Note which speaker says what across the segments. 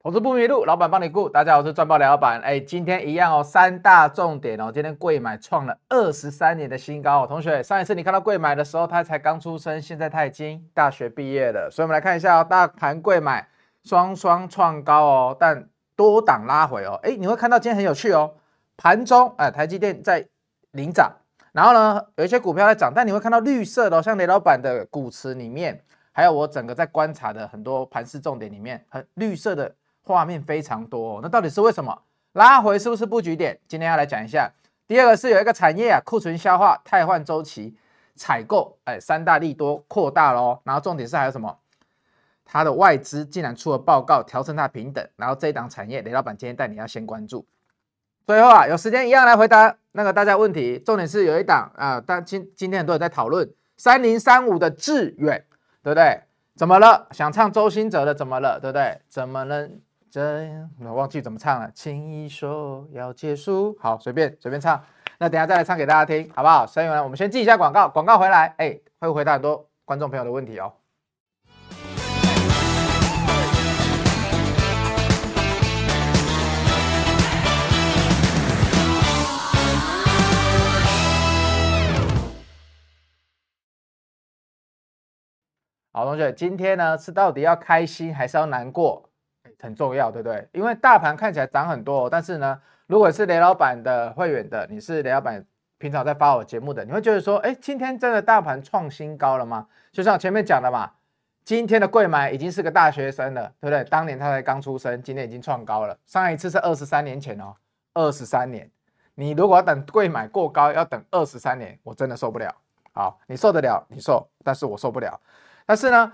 Speaker 1: 投资不迷路，老板帮你顾。大家好，我是赚爆的老板。哎，今天一样哦，三大重点哦。今天贵买创了二十三年的新高哦。同学，上一次你看到贵买的时候，他才刚出生，现在他已经大学毕业了。所以，我们来看一下哦，大盘贵买双双创高哦，但多档拉回哦。哎，你会看到今天很有趣哦，盘中哎，台积电在领涨，然后呢，有一些股票在涨，但你会看到绿色的哦，像雷老板的股池里面，还有我整个在观察的很多盘势重点里面，很绿色的。画面非常多，哦，那到底是为什么？拉回是不是布局点？今天要来讲一下。第二个是有一个产业啊，库存消化、汰换周期、采购，哎，三大利多扩大喽。然后重点是还有什么？它的外资竟然出了报告，调升它平等。然后这一档产业，雷老板今天带你要先关注。最后啊，有时间一样来回答那个大家问题。重点是有一档啊，但今今天很多人在讨论三零三五的智远，对不对？怎么了？想唱周兴哲的怎么了？对不对？怎么了？真，我忘记怎么唱了。轻易说要结束，好，随便随便唱。那等下再来唱给大家听，好不好？所以呢，我们先记一下广告，广告回来，哎，会回答很多观众朋友的问题哦。好，同学，今天呢是到底要开心还是要难过？很重要，对不对？因为大盘看起来涨很多哦，但是呢，如果是雷老板的会员的，你是雷老板平常在发我节目的，你会觉得说，哎，今天真的大盘创新高了吗？就像前面讲的嘛，今天的贵买已经是个大学生了，对不对？当年他才刚出生，今天已经创高了。上一次是二十三年前哦，二十三年，你如果要等贵买过高，要等二十三年，我真的受不了。好，你受得了，你受，但是我受不了。但是呢，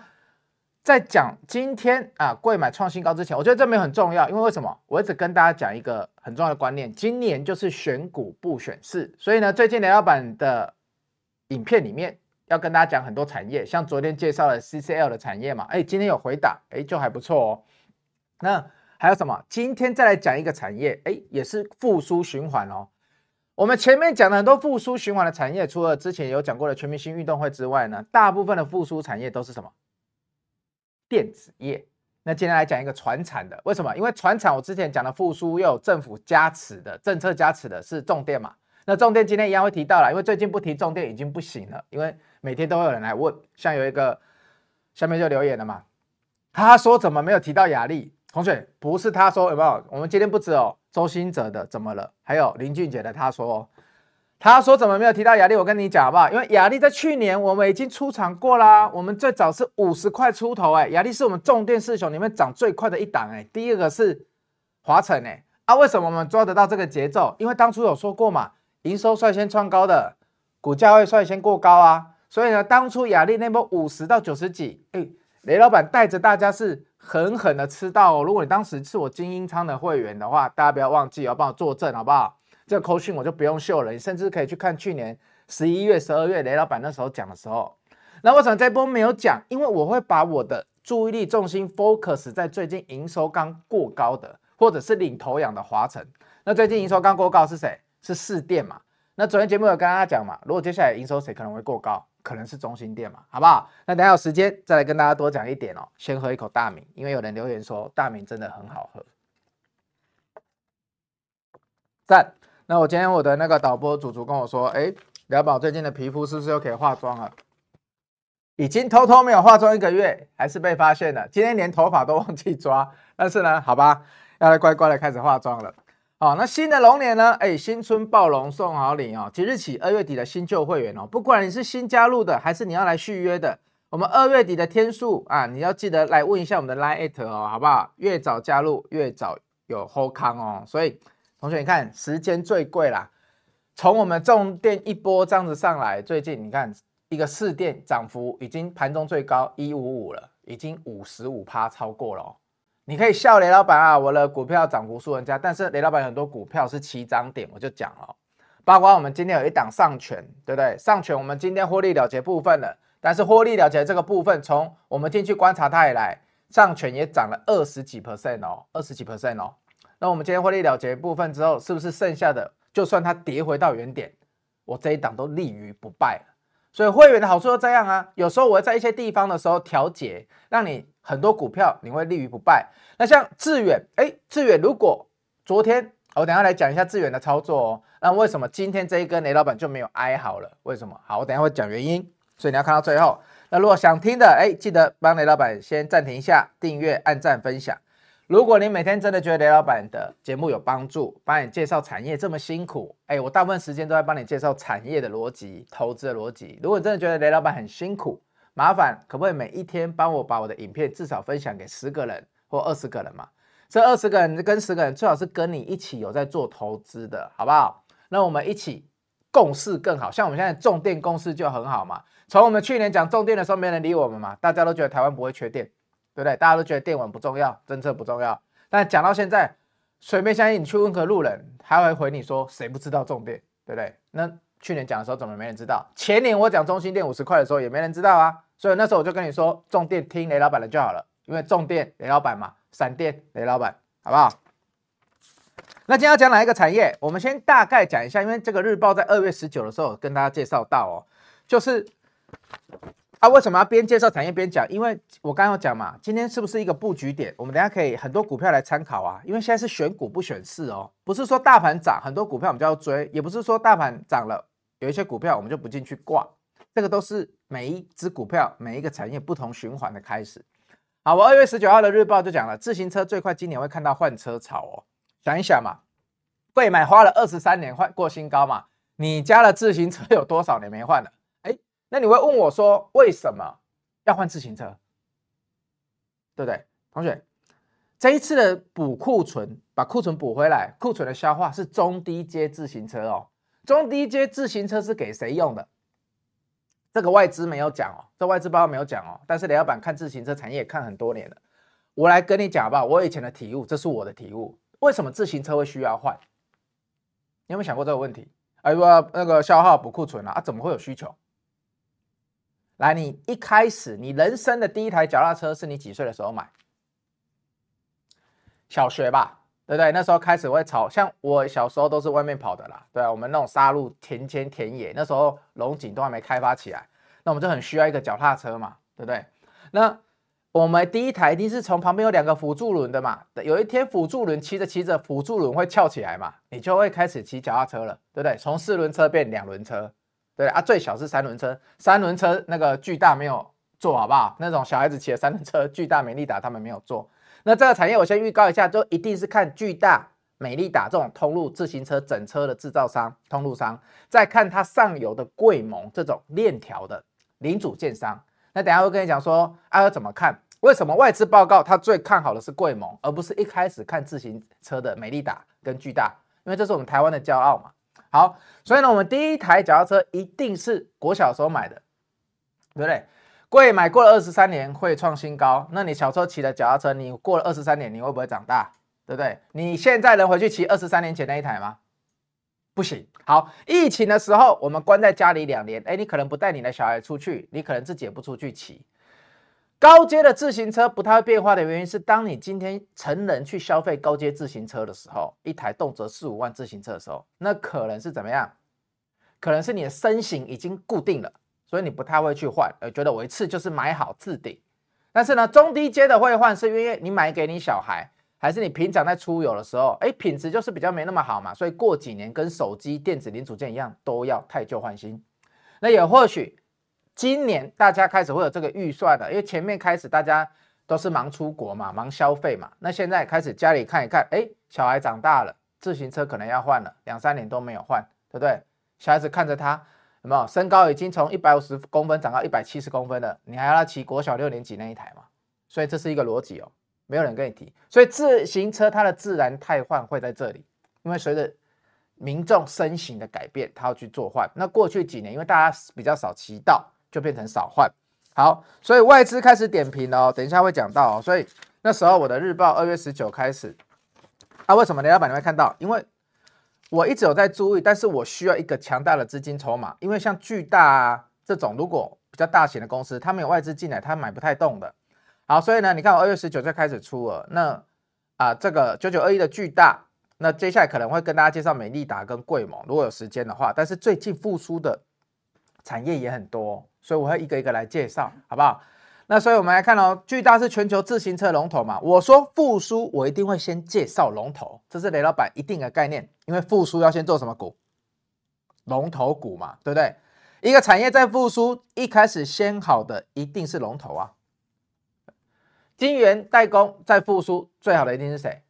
Speaker 1: 在讲今天啊，贵买创新高之前，我觉得这没很重要，因为为什么？我一直跟大家讲一个很重要的观念，今年就是选股不选市，所以呢，最近雷老板的影片里面要跟大家讲很多产业，像昨天介绍了 CCL 的产业嘛，哎，今天有回档，哎，就还不错哦。那还有什么？今天再来讲一个产业，哎，也是复苏循环哦。我们前面讲了很多复苏循环的产业，除了之前有讲过的全明星运动会之外呢，大部分的复苏产业都是什么？电子业，那今天来讲一个传产的，为什么？因为传产我之前讲的复苏又有政府加持的政策加持的是重电嘛，那重电今天一样会提到了，因为最近不提重电已经不行了，因为每天都会有人来问，像有一个下面就留言了嘛，他说怎么没有提到亚力？同学不是他说有没有？我们今天不止有周兴哲的怎么了，还有林俊杰的他说。他说：“怎么没有提到雅力？我跟你讲好不好？因为亚力在去年我们已经出场过啦。我们最早是五十块出头，哎，亚力是我们重电四雄里面涨最快的一档，哎，第一个是华城，哎，啊，为什么我们抓得到这个节奏？因为当初有说过嘛，营收率先创高的，股价会率先过高啊。所以呢，当初雅力那波五十到九十几，哎，雷老板带着大家是狠狠的吃到。如果你当时是我精英仓的会员的话，大家不要忘记要帮我作证，好不好？”这个扣讯我就不用秀了，你甚至可以去看去年十一月、十二月雷老板那时候讲的时候。那为什么这波没有讲？因为我会把我的注意力重心 focus 在最近营收刚过高的，或者是领头羊的华城。那最近营收刚过高是谁？是士电嘛？那昨天节目有跟大家讲嘛？如果接下来营收谁可能会过高？可能是中心店嘛？好不好？那等下有时间再来跟大家多讲一点哦。先喝一口大名，因为有人留言说大名真的很好喝。赞。那我今天我的那个导播主厨跟我说，哎，聊宝最近的皮肤是不是又可以化妆了？已经偷偷没有化妆一个月，还是被发现了。今天连头发都忘记抓，但是呢，好吧，要来乖乖的开始化妆了。好，那新的龙年呢？哎，新春暴龙送好礼哦！即日起二月底的新旧会员哦，不管你是新加入的，还是你要来续约的，我们二月底的天数啊，你要记得来问一下我们的 Line@ 哦，好不好？越早加入越早有后康哦，所以。同学，你看时间最贵啦，从我们重电一波这样子上来，最近你看一个士电涨幅已经盘中最高一五五了，已经五十五趴超过了。你可以笑雷老板啊，我的股票涨幅输人家，但是雷老板很多股票是起涨点，我就讲了，包括我们今天有一档上权，对不对？上权我们今天获利了结部分了，但是获利了结这个部分，从我们进去观察它以来，上权也涨了二十几 percent 哦，二十几 percent 哦。那我们今天获利了结部分之后，是不是剩下的就算它跌回到原点，我这一档都立于不败。所以会员的好处就这样啊，有时候我会在一些地方的时候调节，让你很多股票你会立于不败。那像致远，哎，致远如果昨天我等下来讲一下致远的操作哦，那为什么今天这一根雷老板就没有哀嚎了？为什么？好，我等下会讲原因，所以你要看到最后。那如果想听的，哎，记得帮雷老板先暂停一下，订阅、按赞、分享。如果你每天真的觉得雷老板的节目有帮助，帮你介绍产业这么辛苦，哎，我大部分时间都在帮你介绍产业的逻辑、投资的逻辑。如果你真的觉得雷老板很辛苦，麻烦可不可以每一天帮我把我的影片至少分享给十个人或二十个人嘛？这二十个人跟十个人最好是跟你一起有在做投资的，好不好？那我们一起共事更好，像我们现在重电共事就很好嘛。从我们去年讲重电的时候，没人理我们嘛，大家都觉得台湾不会缺电。对不对？大家都觉得电稳不重要，政策不重要。但讲到现在，随便相信你去问个路人，还会回你说谁不知道重电，对不对？那去年讲的时候怎么没人知道？前年我讲中心电五十块的时候也没人知道啊。所以那时候我就跟你说，重电听雷老板的就好了，因为重电雷老板嘛，闪电雷老板，好不好？那今天要讲哪一个产业？我们先大概讲一下，因为这个日报在二月十九的时候跟大家介绍到哦，就是。啊，为什么要边介绍产业边讲？因为我刚刚讲嘛，今天是不是一个布局点？我们等下可以很多股票来参考啊。因为现在是选股不选市哦，不是说大盘涨很多股票我们就要追，也不是说大盘涨了有一些股票我们就不进去挂。这个都是每一只股票每一个产业不同循环的开始。好，我二月十九号的日报就讲了，自行车最快今年会看到换车潮哦。想一想嘛，贵买花了二十三年换过新高嘛，你家的自行车有多少年没换了？那你会问我说，为什么要换自行车？对不对，同学？这一次的补库存，把库存补回来，库存的消化是中低阶自行车哦。中低阶自行车是给谁用的？这个外资没有讲哦，这外资报告没有讲哦。但是雷老板看自行车产业看很多年了，我来跟你讲吧。我以前的体悟，这是我的体悟。为什么自行车会需要换？你有没有想过这个问题？哎呦，那个消耗补库存啊，啊，怎么会有需求？来，你一开始你人生的第一台脚踏车是你几岁的时候买？小学吧，对不对？那时候开始会炒，像我小时候都是外面跑的啦，对啊，我们那种沙路、田间、田野，那时候龙井都还没开发起来，那我们就很需要一个脚踏车嘛，对不对？那我们第一台一定是从旁边有两个辅助轮的嘛，有一天辅助轮骑着骑着，辅助轮会翘起来嘛，你就会开始骑脚踏车了，对不对？从四轮车变两轮车。对啊，最小是三轮车，三轮车那个巨大没有做好不好？那种小孩子骑的三轮车，巨大、美利达他们没有做。那这个产业我先预告一下，就一定是看巨大、美利达这种通路自行车整车的制造商、通路商，再看它上游的贵盟这种链条的零组件商。那等下会跟你讲说，啊要怎么看？为什么外资报告它最看好的是贵盟，而不是一开始看自行车的美利达跟巨大？因为这是我们台湾的骄傲嘛。好，所以呢，我们第一台脚踏车一定是国小时候买的，对不对？贵买过了二十三年会创新高，那你小时候骑的脚踏车，你过了二十三年，你会不会长大？对不对？你现在能回去骑二十三年前那一台吗？不行。好，疫情的时候我们关在家里两年，哎，你可能不带你的小孩出去，你可能自己也不出去骑。高阶的自行车不太会变化的原因是，当你今天成人去消费高阶自行车的时候，一台动辄四五万自行车的时候，那可能是怎么样？可能是你的身形已经固定了，所以你不太会去换，呃，觉得我一次就是买好置顶。但是呢，中低阶的会换，是因为你买给你小孩，还是你平常在出游的时候，哎，品质就是比较没那么好嘛，所以过几年跟手机电子零组件一样，都要汰旧换新。那也或许。今年大家开始会有这个预算了，因为前面开始大家都是忙出国嘛，忙消费嘛。那现在开始家里看一看，哎，小孩长大了，自行车可能要换了，两三年都没有换，对不对？小孩子看着他有没有身高已经从一百五十公分长到一百七十公分了，你还要他骑国小六年级那一台嘛？所以这是一个逻辑哦，没有人跟你提。所以自行车它的自然汰换会在这里，因为随着民众身形的改变，他要去做换。那过去几年因为大家比较少骑到。就变成少换，好，所以外资开始点评哦，等一下会讲到哦，所以那时候我的日报二月十九开始，啊，为什么雷老板你会看到？因为我一直有在注意，但是我需要一个强大的资金筹码，因为像巨大啊这种如果比较大型的公司，他没有外资进来，他买不太动的。好，所以呢，你看我二月十九就开始出了，那啊这个九九二一的巨大，那接下来可能会跟大家介绍美利达跟贵盟，如果有时间的话，但是最近复苏的产业也很多。所以我会一个一个来介绍，好不好？那所以我们来看哦，巨大是全球自行车龙头嘛。我说复苏，我一定会先介绍龙头，这是雷老板一定的概念。因为复苏要先做什么股？龙头股嘛，对不对？一个产业在复苏，一开始先好的一定是龙头啊。晶圆代工在复苏，最好的一定是谁？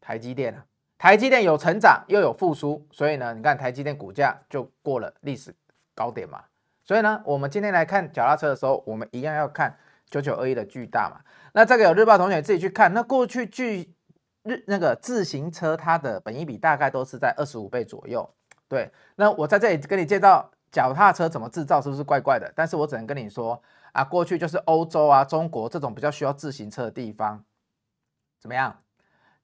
Speaker 1: 台积电啊。台积电有成长又有复苏，所以呢，你看台积电股价就过了历史高点嘛。所以呢，我们今天来看脚踏车的时候，我们一样要看九九二一的巨大嘛。那这个有日报同学自己去看。那过去巨日那个自行车，它的本益比大概都是在二十五倍左右。对，那我在这里跟你介绍脚踏车怎么制造，是不是怪怪的？但是我只能跟你说啊，过去就是欧洲啊、中国这种比较需要自行车的地方，怎么样？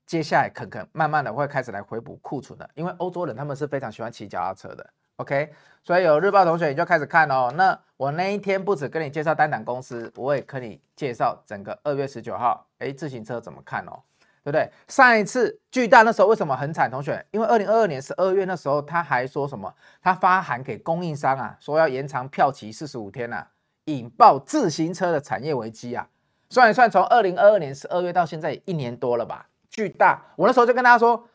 Speaker 1: 接下来可可慢慢的会开始来回补库存的，因为欧洲人他们是非常喜欢骑脚踏车的。OK，所以有日报同学你就开始看哦。那我那一天不止跟你介绍单档公司，我也跟你介绍整个二月十九号，哎，自行车怎么看哦？对不对？上一次巨大那时候为什么很惨？同学，因为二零二二年十二月那时候他还说什么？他发函给供应商啊，说要延长票期四十五天啊，引爆自行车的产业危机啊。算一算，从二零二二年十二月到现在一年多了吧？巨大，我那时候就跟大家说。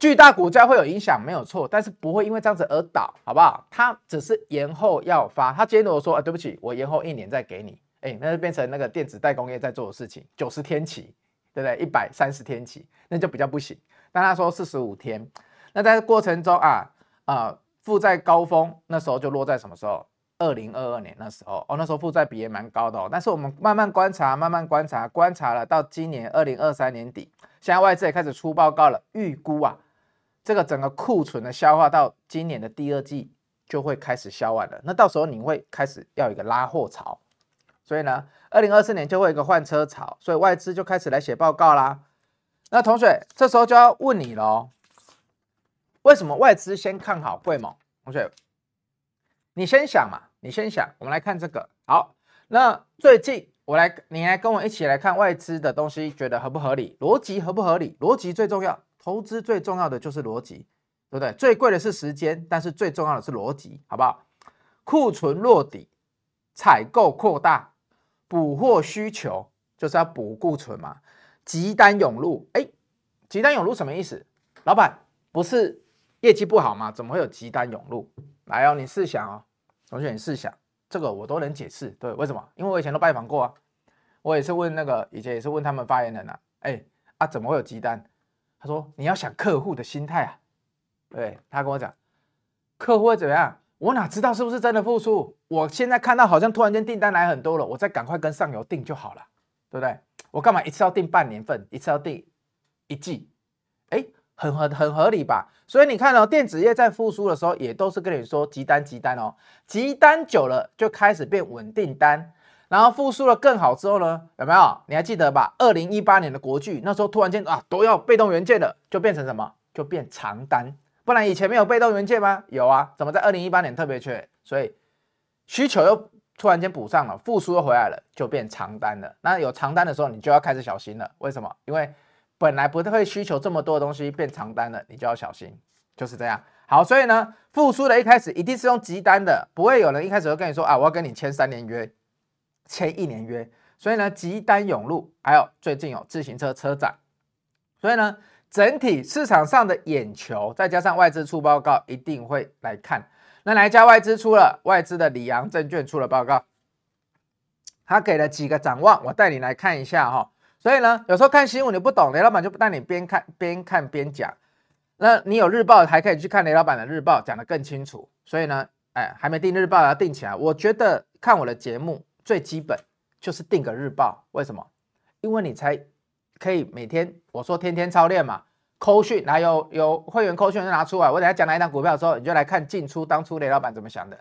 Speaker 1: 巨大股价会有影响，没有错，但是不会因为这样子而倒，好不好？它只是延后要发。他今天如果说，啊，对不起，我延后一年再给你，哎，那就变成那个电子代工业在做的事情，九十天期，对不对？一百三十天期，那就比较不行。但他说四十五天，那在过程中啊啊，负债高峰那时候就落在什么时候？二零二二年那时候哦，那时候负债比也蛮高的哦。但是我们慢慢观察，慢慢观察，观察了到今年二零二三年底，现在外资也开始出报告了，预估啊。这个整个库存的消化到今年的第二季就会开始消完了，那到时候你会开始要一个拉货潮，所以呢，二零二四年就会有一个换车潮，所以外资就开始来写报告啦。那同学这时候就要问你喽，为什么外资先看好贵盟？同学，你先想嘛，你先想，我们来看这个。好，那最近我来，你来跟我一起来看外资的东西，觉得合不合理？逻辑合不合理？逻辑最重要。投资最重要的就是逻辑，对不对？最贵的是时间，但是最重要的是逻辑，好不好？库存落底，采购扩大，补货需求就是要补库存嘛。急单涌入，哎，急单涌入什么意思？老板不是业绩不好吗？怎么会有急单涌入？来哦，你试想哦，同学你试想，这个我都能解释，对，为什么？因为我以前都拜访过啊，我也是问那个，以前也是问他们发言人啊，哎啊，怎么会有急单？他说：“你要想客户的心态啊，对，他跟我讲，客户会怎么样？我哪知道是不是真的复苏？我现在看到好像突然间订单来很多了，我再赶快跟上游订就好了，对不对？我干嘛一次要订半年份，一次要订一季？哎，很合很合理吧？所以你看哦，电子业在复苏的时候，也都是跟你说急单急单哦，急单久了就开始变稳定单。”然后复苏了更好之后呢，有没有？你还记得吧？二零一八年的国剧那时候突然间啊都要被动元件了，就变成什么？就变长单。不然以前没有被动元件吗？有啊，怎么在二零一八年特别缺？所以需求又突然间补上了，复苏又回来了，就变长单了。那有长单的时候，你就要开始小心了。为什么？因为本来不太会需求这么多的东西变长单了，你就要小心，就是这样。好，所以呢，复苏的一开始一定是用急单的，不会有人一开始就跟你说啊，我要跟你签三年约。签一年约，所以呢，急单涌入，还有最近有自行车车展，所以呢，整体市场上的眼球，再加上外资出报告，一定会来看。那哪一家外资出了？外资的里昂证券出了报告，他给了几个展望，我带你来看一下哈。所以呢，有时候看新闻你不懂，雷老板就不带你边看边看边讲。那你有日报，还可以去看雷老板的日报，讲得更清楚。所以呢，哎，还没订日报要订起来。我觉得看我的节目。最基本就是订个日报，为什么？因为你才可以每天我说天天操练嘛，扣讯还有有会员扣讯就拿出来。我等下讲哪一档股票的时候，你就来看进出当初雷老板怎么想的。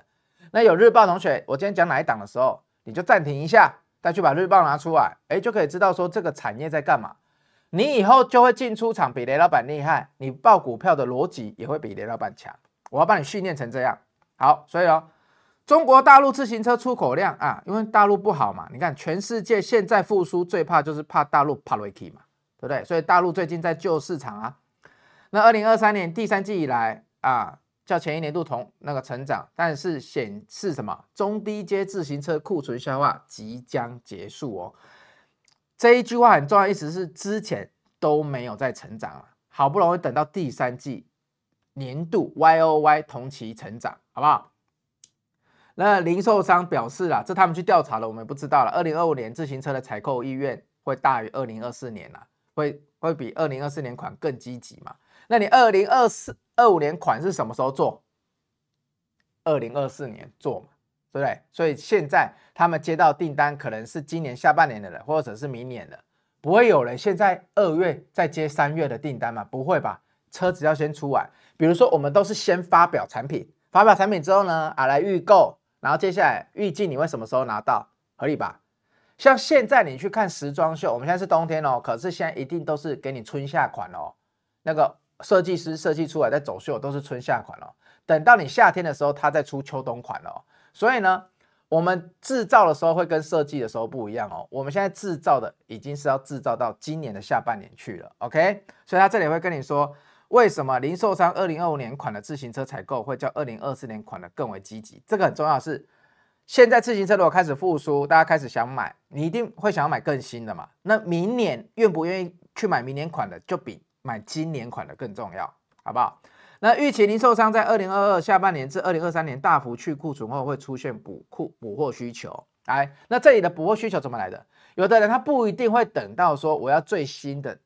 Speaker 1: 那有日报同学，我今天讲哪一档的时候，你就暂停一下，再去把日报拿出来，哎，就可以知道说这个产业在干嘛。你以后就会进出场比雷老板厉害，你报股票的逻辑也会比雷老板强。我要帮你训练成这样。好，所以哦。中国大陆自行车出口量啊，因为大陆不好嘛，你看全世界现在复苏最怕就是怕大陆怕雷气嘛，对不对？所以大陆最近在救市场啊。那二零二三年第三季以来啊，较前一年度同那个成长，但是显示什么？中低阶自行车库存消化即将结束哦。这一句话很重要，意思是之前都没有在成长了，好不容易等到第三季年度 Y O Y 同期成长，好不好？那零售商表示了，这他们去调查了，我们不知道了。二零二五年自行车的采购意愿会大于二零二四年了，会会比二零二四年款更积极嘛？那你二零二四二五年款是什么时候做？二零二四年做嘛，对不对？所以现在他们接到订单，可能是今年下半年的了，或者是明年的，不会有人现在二月再接三月的订单嘛？不会吧？车子要先出来，比如说我们都是先发表产品，发表产品之后呢，啊来预购，然后接下来预计你会什么时候拿到？合理吧？像现在你去看时装秀，我们现在是冬天哦，可是现在一定都是给你春夏款哦，那个设计师设计出来在走秀都是春夏款哦。等到你夏天的时候，它再出秋冬款哦。所以呢，我们制造的时候会跟设计的时候不一样哦。我们现在制造的已经是要制造到今年的下半年去了，OK？所以他这里会跟你说，为什么零售商二零二五年款的自行车采购会较二零二四年款的更为积极？这个很重要的是，现在自行车如果开始复苏，大家开始想买，你一定会想要买更新的嘛？那明年愿不愿意去买明年款的，就比买今年款的更重要，好不好？那预期零售商在二零二二下半年至二零二三年大幅去库存后，会出现补库补货需求。来，那这里的补货需求怎么来的？有的人他不一定会等到说我要最新的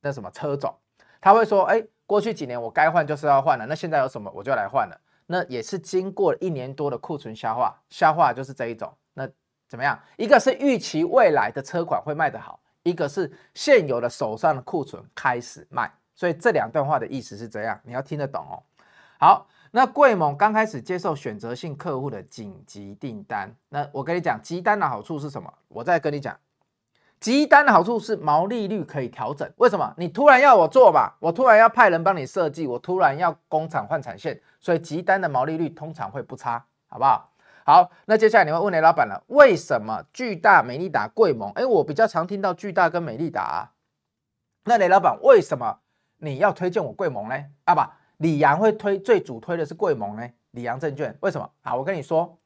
Speaker 1: 那什么车种，他会说，哎，过去几年我该换就是要换了，那现在有什么我就来换了。那也是经过一年多的库存消化，消化就是这一种。那怎么样？一个是预期未来的车款会卖得好，一个是现有的手上的库存开始卖。所以这两段话的意思是这样，你要听得懂哦。好，那贵盟刚开始接受选择性客户的紧急订单，那我跟你讲，急单的好处是什么？我再跟你讲，集单的好处是毛利率可以调整。为什么？你突然要我做吧，我突然要派人帮你设计，我突然要工厂换产线，所以集单的毛利率通常会不差，好不好？好，那接下来你会问雷老板了，为什么巨大、美利达、贵盟？哎，我比较常听到巨大跟美利达啊，那雷老板为什么？你要推荐我贵盟呢？啊不，李阳会推最主推的是贵盟呢。李阳证券为什么？好，我跟你说。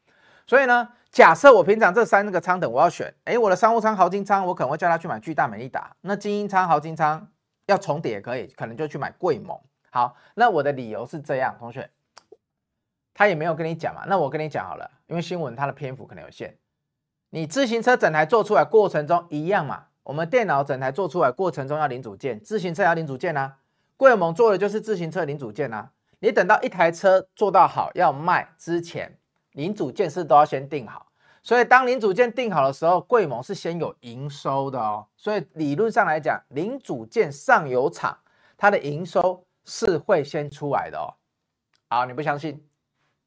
Speaker 1: 所以呢，假设我平常这三个仓等我要选，哎，我的商务舱、豪金舱，我可能会叫他去买巨大、美利达。那精英舱、豪金舱要重叠也可以，可能就去买贵盟。好，那我的理由是这样，同学，他也没有跟你讲嘛。那我跟你讲好了，因为新闻它的篇幅可能有限。你自行车整台做出来过程中一样嘛？我们电脑整台做出来过程中要零组件，自行车要零组件啊。贵盟做的就是自行车零组件啊，你等到一台车做到好要卖之前，零组件是都要先定好，所以当零组件定好的时候，贵盟是先有营收的哦，所以理论上来讲，零组件上游厂它的营收是会先出来的哦。好，你不相信？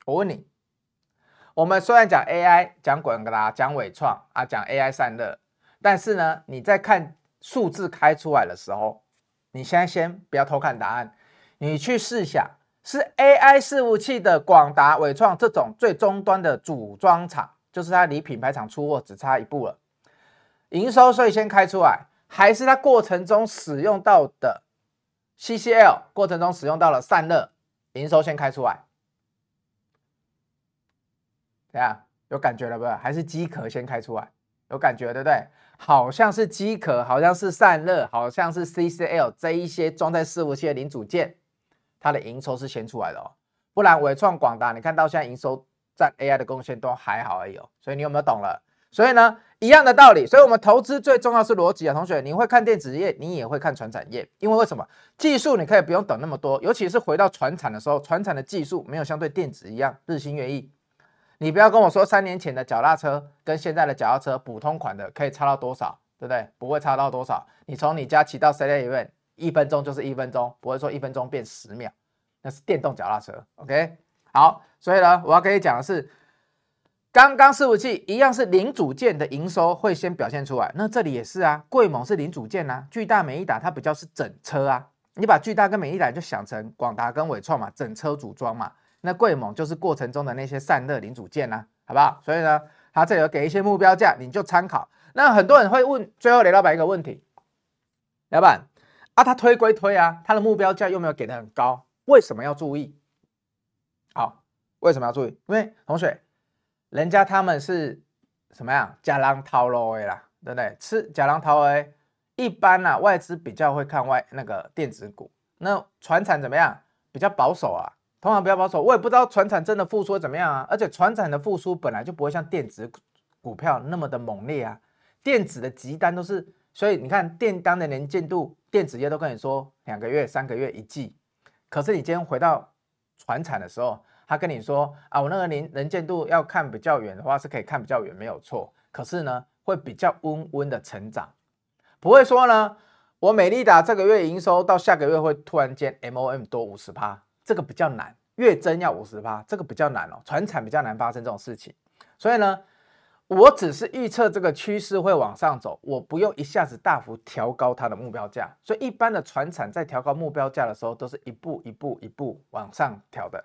Speaker 1: 我问你，我们虽然讲 AI 讲广达讲伟创啊讲 AI 散热，但是呢，你在看数字开出来的时候。你现在先不要偷看答案，你去试想，是 AI 伺服器的广达、伟创这种最终端的组装厂，就是它离品牌厂出货只差一步了，营收所以先开出来，还是它过程中使用到的 CCL 过程中使用到了散热，营收先开出来，怎样？有感觉了不？还是机壳先开出来？有感觉对不对？好像是机壳，好像是散热，好像是 CCL 这一些装在伺服器的零组件，它的营收是先出来的哦。不然纬创、广达，你看到现在营收占 AI 的贡献都还好而已哦。所以你有没有懂了？所以呢，一样的道理。所以我们投资最重要是逻辑啊，同学，你会看电子业，你也会看传产业，因为为什么？技术你可以不用等那么多，尤其是回到传产的时候，传产的技术没有相对电子一样日新月异。你不要跟我说三年前的脚踏车跟现在的脚踏车普通款的可以差到多少，对不对？不会差到多少。你从你家骑到 Seven，一分钟就是一分钟，不会说一分钟变十秒，那是电动脚踏车。OK，好，所以呢，我要跟你讲的是，刚刚伺服器一样是零组件的营收会先表现出来，那这里也是啊，贵盟是零组件啊，巨大美一达它比较是整车啊，你把巨大跟美一达就想成广达跟纬创嘛，整车组装嘛。那贵盟就是过程中的那些散热零组件、啊，好不好？所以呢，他这里有给一些目标价，你就参考。那很多人会问，最后雷老板一个问题，老板啊，他推归推啊，他的目标价又没有给的很高，为什么要注意？好，为什么要注意？因为同学，人家他们是什么样？假狼掏肉的啦，对不对？吃假狼掏的，一般啊，外资比较会看外那个电子股。那船产怎么样？比较保守啊，通常比较保守。我也不知道船产真的复苏怎么样啊。而且船产的复苏本来就不会像电子股票那么的猛烈啊。电子的急单都是，所以你看电单的能见度，电子业都跟你说两个月、三个月、一季。可是你今天回到传产的时候，他跟你说啊，我那个能能见度要看比较远的话，是可以看比较远，没有错。可是呢，会比较温温的成长，不会说呢。我美利达这个月营收到下个月会突然间 MOM 多五十趴，这个比较难，月增要五十趴，这个比较难哦，传产比较难发生这种事情，所以呢，我只是预测这个趋势会往上走，我不用一下子大幅调高它的目标价，所以一般的船产在调高目标价的时候，都是一步一步一步往上调的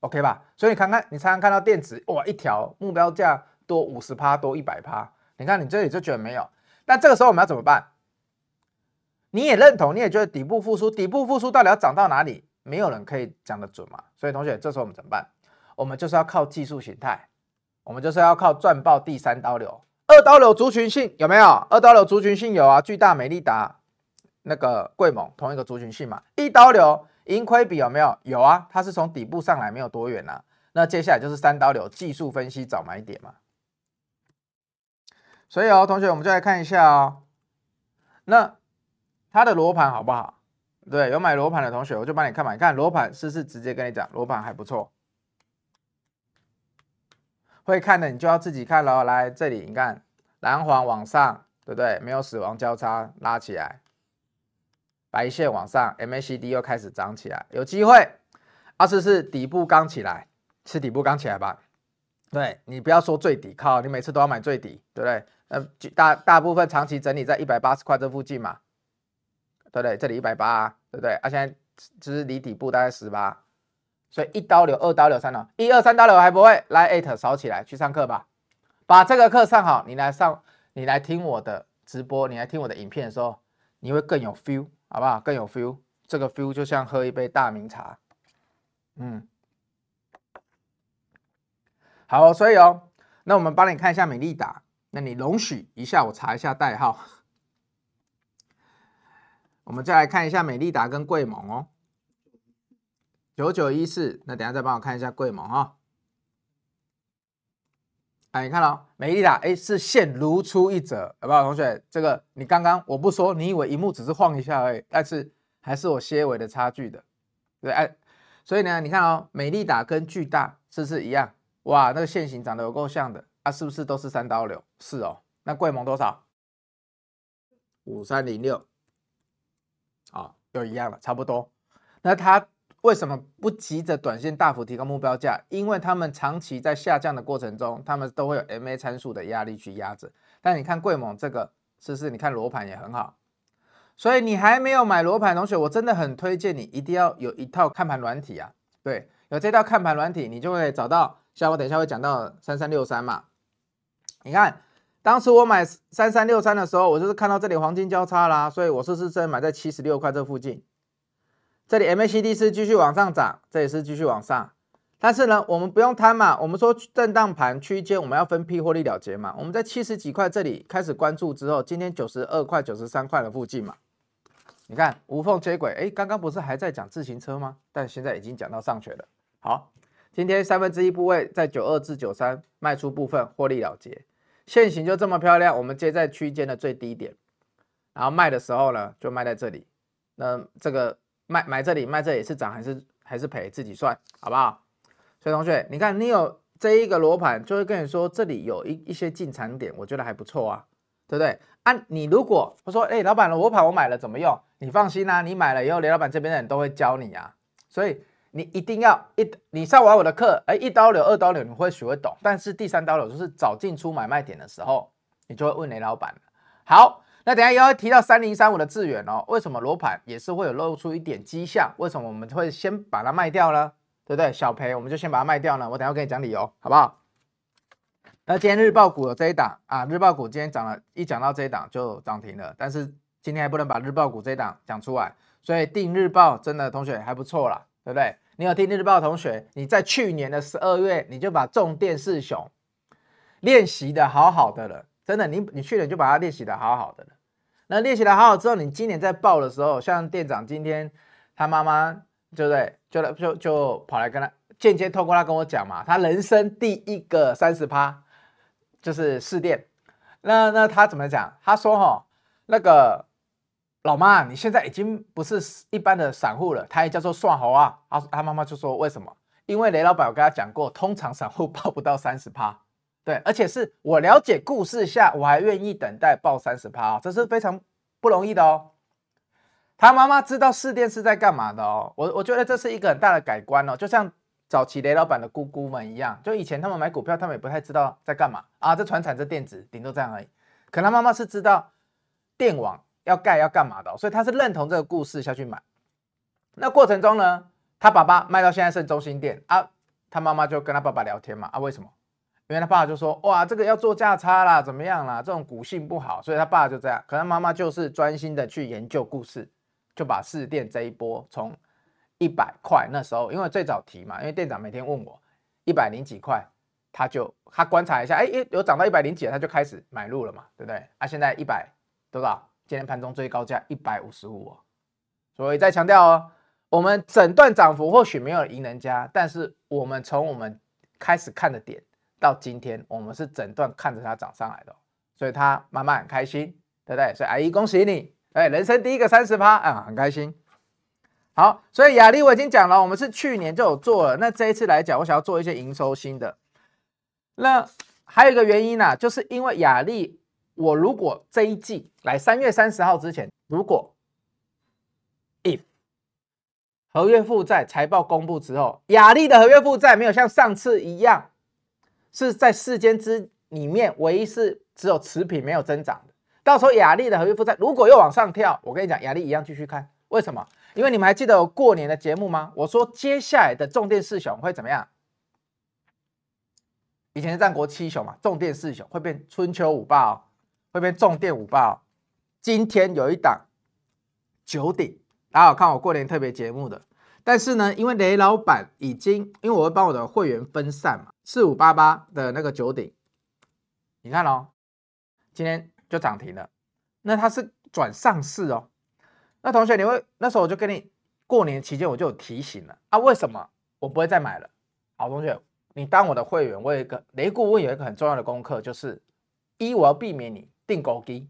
Speaker 1: ，OK 吧？所以你看看，你常常看到电子哇一调目标价多五十趴，多一百趴，你看你这里就觉得没有，但这个时候我们要怎么办？你也认同，你也觉得底部复苏，底部复苏到底要涨到哪里？没有人可以讲得准嘛。所以同学，这时候我们怎么办？我们就是要靠技术形态，我们就是要靠赚爆第三刀流。二刀流族群性有没有？二刀流族群性有啊，巨大、美利达、那个贵猛同一个族群性嘛。一刀流盈亏比有没有？有啊，它是从底部上来，没有多远啊。那接下来就是三刀流技术分析找买点嘛。所以哦，同学，我们就来看一下哦。那它的罗盘好不好？对，有买罗盘的同学，我就帮你看嘛。你看罗盘，是不是直接跟你讲罗盘还不错？会看的你就要自己看喽。来这里，你看蓝黄往上，对不对？没有死亡交叉，拉起来，白线往上，MACD 又开始涨起来，有机会。二十四底部刚起来，是底部刚起来吧？对，你不要说最底，靠，你每次都要买最底，对不对？呃，大大部分长期整理在一百八十块这附近嘛。对不对？这里一百八，对不对？啊，现在只是离底部大概十八，所以一刀流、二刀流、三刀，一二三刀流还不会来艾特扫起来去上课吧。把这个课上好，你来上，你来听我的直播，你来听我的影片的时候，你会更有 feel，好不好？更有 feel，这个 feel 就像喝一杯大明茶。嗯，好，所以哦，那我们帮你看一下美丽达，那你容许一下我查一下代号。我们再来看一下美利达跟贵盟哦，九九一四，那等下再帮我看一下贵盟哈。哎，你看哦美丽达哎是现如出一辙，好不好，同学？这个你刚刚我不说，你以为萤幕只是晃一下而已，但是还是有些微的差距的，对哎，所以呢，你看哦，美丽达跟巨大是不是一样？哇，那个线型长得有够像的，啊，是不是都是三刀流？是哦，那贵盟多少？五三零六。啊，又一样了，差不多。那它为什么不急着短线大幅提高目标价？因为他们长期在下降的过程中，他们都会有 MA 参数的压力去压着。但你看贵盟这个，是不是？你看罗盘也很好。所以你还没有买罗盘，同学，我真的很推荐你一定要有一套看盘软体啊。对，有这套看盘软体，你就会找到。像我等一下会讲到三三六三嘛，你看。当时我买三三六三的时候，我就是看到这里黄金交叉啦，所以我是是真买在七十六块这附近。这里 MACD 是继续往上涨，这也是继续往上。但是呢，我们不用贪嘛，我们说震荡盘区间我们要分批获利了结嘛。我们在七十几块这里开始关注之后，今天九十二块、九十三块的附近嘛。你看无缝接轨，哎，刚刚不是还在讲自行车吗？但现在已经讲到上权了。好，今天三分之一部位在九二至九三卖出部分获利了结。线型就这么漂亮，我们接在区间的最低点，然后卖的时候呢，就卖在这里。那这个卖买这里卖这里是涨还是还是赔，自己算好不好？所以同学，你看你有这一个罗盘，就会跟你说这里有一一些进场点，我觉得还不错啊，对不对？啊，你如果我说，哎，老板，罗盘我买了怎么用？你放心啊，你买了以后，雷老板这边的人都会教你啊，所以。你一定要一，你上完我的课，哎，一刀流、二刀流，你会学会懂。但是第三刀流就是找进出买卖点的时候，你就会问雷老板。好，那等下又要提到三零三五的智远哦，为什么罗盘也是会有露出一点迹象？为什么我们会先把它卖掉呢？对不对？小赔我们就先把它卖掉呢。我等下跟你讲理由，好不好？那今天日报股有这一档啊，日报股今天涨了，一讲到这一档就涨停了。但是今天还不能把日报股这一档讲出来，所以订日报真的同学还不错啦，对不对？你有听日报的同学，你在去年的十二月你就把重电四雄练习的好好的了，真的，你你去年就把它练习的好好的了。那练习的好好之后，你今年在报的时候，像店长今天他妈妈，对不对？就就就跑来跟他间接透过他跟我讲嘛，他人生第一个三十趴就是试店。那那他怎么讲？他说哈，那个。老妈，你现在已经不是一般的散户了，他也叫做算猴啊。他他妈妈就说，为什么？因为雷老板有跟他讲过，通常散户报不到三十趴，对，而且是我了解故事下，我还愿意等待报三十趴，这是非常不容易的哦。他妈妈知道试电是在干嘛的哦，我我觉得这是一个很大的改观哦，就像早期雷老板的姑姑们一样，就以前他们买股票，他们也不太知道在干嘛啊，这传产这电子顶多这样而已。可他妈妈是知道电网。要盖要干嘛的，所以他是认同这个故事下去买。那过程中呢，他爸爸卖到现在是中心店啊，他妈妈就跟他爸爸聊天嘛啊，为什么？因为他爸就说哇，这个要做价差啦，怎么样啦？这种股性不好，所以他爸就这样。可能妈妈就是专心的去研究故事，就把士电这一波从一百块那时候，因为最早提嘛，因为店长每天问我一百零几块，他就他观察一下，哎，有涨到一百零几，他就开始买入了嘛，对不对？啊，现在一百多少？今天盘中最高价一百五十五，所以再强调哦，我们整段涨幅或许没有赢人家，但是我们从我们开始看的点到今天，我们是整段看着它涨上来的，所以他妈妈很开心，对不对？所以阿姨恭喜你，哎，人生第一个三十趴啊，很开心。好，所以雅丽我已经讲了，我们是去年就有做了，那这一次来讲，我想要做一些营收新的。那还有一个原因呢、就是因为雅丽。我如果这一季来三月三十号之前，如果 if 合约负债财报公布之后，雅丽的合约负债没有像上次一样是在四间之里面唯一是只有持平没有增长的，到时候雅力的合约负债如果又往上跳，我跟你讲，雅力一样继续看。为什么？因为你们还记得我过年的节目吗？我说接下来的重电四雄会怎么样？以前是战国七雄嘛，重电四雄会变春秋五霸哦。会变重电五霸哦，今天有一档九鼎，大家有看我过年特别节目的。但是呢，因为雷老板已经，因为我会帮我的会员分散嘛，四五八八的那个九鼎，你看哦，今天就涨停了。那它是转上市哦。那同学，你会那时候我就跟你过年期间我就有提醒了啊，为什么我不会再买了？好，同学，你当我的会员，我有一个雷顾问有一个很重要的功课，就是一我要避免你。定高低，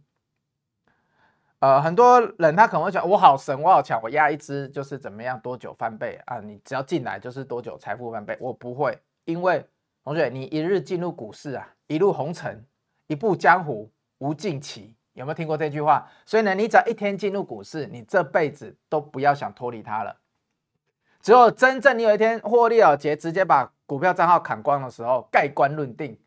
Speaker 1: 呃，很多人他可能会想，我好神，我好强，我压一支就是怎么样多久翻倍啊？你只要进来就是多久财富翻倍？我不会，因为同学你一日进入股市啊，一路红尘，一步江湖无尽期，有没有听过这句话？所以呢，你只要一天进入股市，你这辈子都不要想脱离它了。只有真正你有一天获利了结，直接把股票账号砍光的时候，盖棺论定，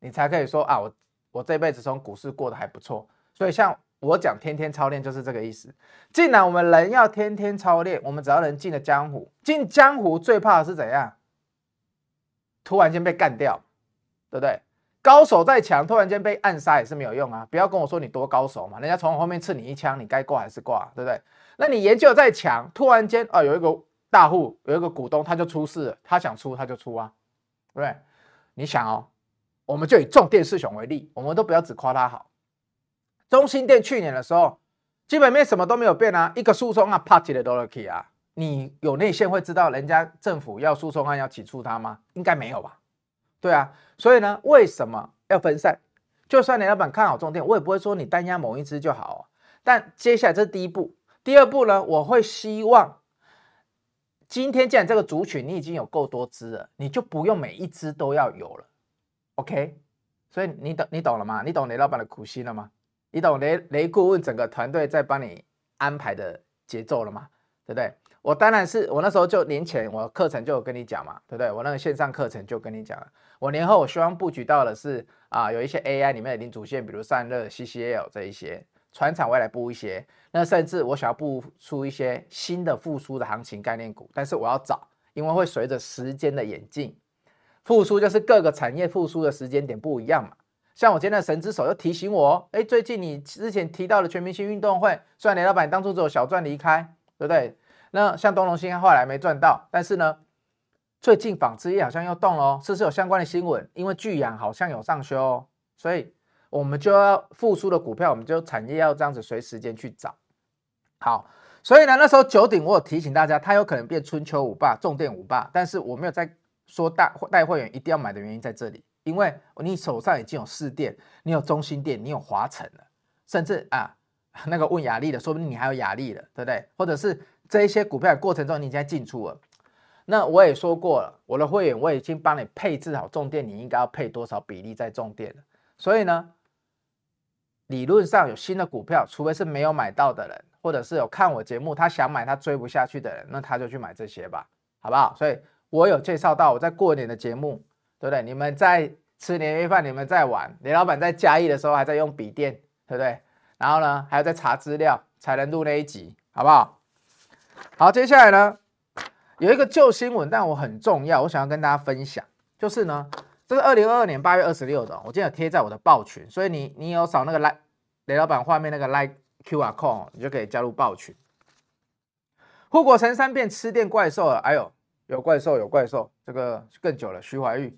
Speaker 1: 你才可以说啊，我。我这辈子从股市过得还不错，所以像我讲天天操练就是这个意思。既然我们人要天天操练，我们只要能进了江湖，进江湖最怕的是怎样？突然间被干掉，对不对？高手再强，突然间被暗杀也是没有用啊！不要跟我说你多高手嘛，人家从后面刺你一枪，你该挂还是挂，对不对？那你研究再强，突然间啊，有一个大户，有一个股东他就出事了，他想出他就出啊，对不对？你想哦。我们就以重电四雄为例，我们都不要只夸他好。中心店去年的时候，基本面什么都没有变啊，一个诉讼案啪起来都了起啊。你有内线会知道人家政府要诉讼案要起诉他吗？应该没有吧？对啊，所以呢，为什么要分散？就算你老板看好重电，我也不会说你单押某一只就好。但接下来这是第一步，第二步呢，我会希望今天既然这个族群你已经有够多只了，你就不用每一只都要有了。OK，所以你懂你懂了吗？你懂雷老板的苦心了吗？你懂雷雷顾问整个团队在帮你安排的节奏了吗？对不对？我当然是我那时候就年前我课程就有跟你讲嘛，对不对？我那个线上课程就跟你讲了。我年后我希望布局到的是啊，有一些 AI 里面的零组件，比如散热、CCL 这一些，传产未来布一些，那甚至我想要布出一些新的复苏的行情概念股，但是我要找，因为会随着时间的演进。复苏就是各个产业复苏的时间点不一样嘛，像我今天的神之手又提醒我，哎，最近你之前提到的全明星运动会，虽然雷老板当初只有小赚离开，对不对？那像东隆兴后来没赚到，但是呢，最近纺织业好像又动了哦，是不是有相关的新闻？因为巨阳好像有上修哦，所以我们就要复苏的股票，我们就产业要这样子随时间去找。好，所以呢，那时候九鼎我有提醒大家，它有可能变春秋五霸、重电五霸，但是我没有在说带带会员一定要买的原因在这里，因为你手上已经有士电，你有中心电，你有华城了，甚至啊 那个问亚力的，说不定你还有亚力了，对不对？或者是这一些股票的过程中，你已经在进出了。那我也说过了，我的会员我已经帮你配置好重电，你应该要配多少比例在重电。所以呢，理论上有新的股票，除非是没有买到的人。或者是有看我节目，他想买他追不下去的人，那他就去买这些吧，好不好？所以我有介绍到我在过年的节目，对不对？你们在吃年夜饭，你们在玩，李老板在嘉义的时候还在用笔电，对不对？然后呢，还要在查资料才能录那一集，好不好？好，接下来呢，有一个旧新闻，但我很重要，我想要跟大家分享，就是呢，这是二零二二年八月二十六的，我今天有贴在我的报群，所以你你有扫那个来雷老板画面那个 like。QR code，你就可以加入报群。护国神山变吃电怪兽了，哎呦，有怪兽有怪兽，这个更久了。徐怀钰，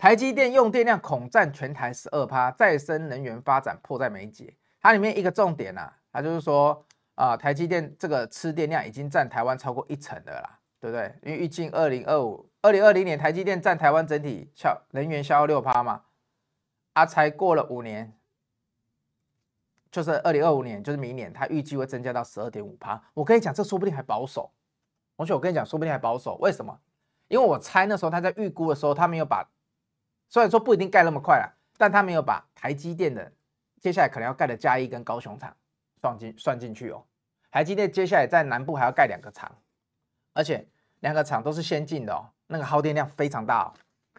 Speaker 1: 台积电用电量恐占全台十二趴，再生能源发展迫在眉睫。它里面一个重点啊，它就是说啊、台积电这个吃电量已经占台湾超过一成的啦，对不对？因为预计二零二五、二零二零年台积电占台湾整体消能源消耗六趴嘛，啊，才过了五年。就是二零二五年，就是明年，它预计会增加到十二点五趴。我跟你讲，这说不定还保守。同学我跟你讲，说不定还保守。为什么？因为我猜那时候他在预估的时候，他没有把，虽然说不一定盖那么快了，但他没有把台积电的接下来可能要盖的嘉义跟高雄厂算进算进去哦。台积电接下来在南部还要盖两个厂，而且两个厂都是先进的哦，那个耗电量非常大哦。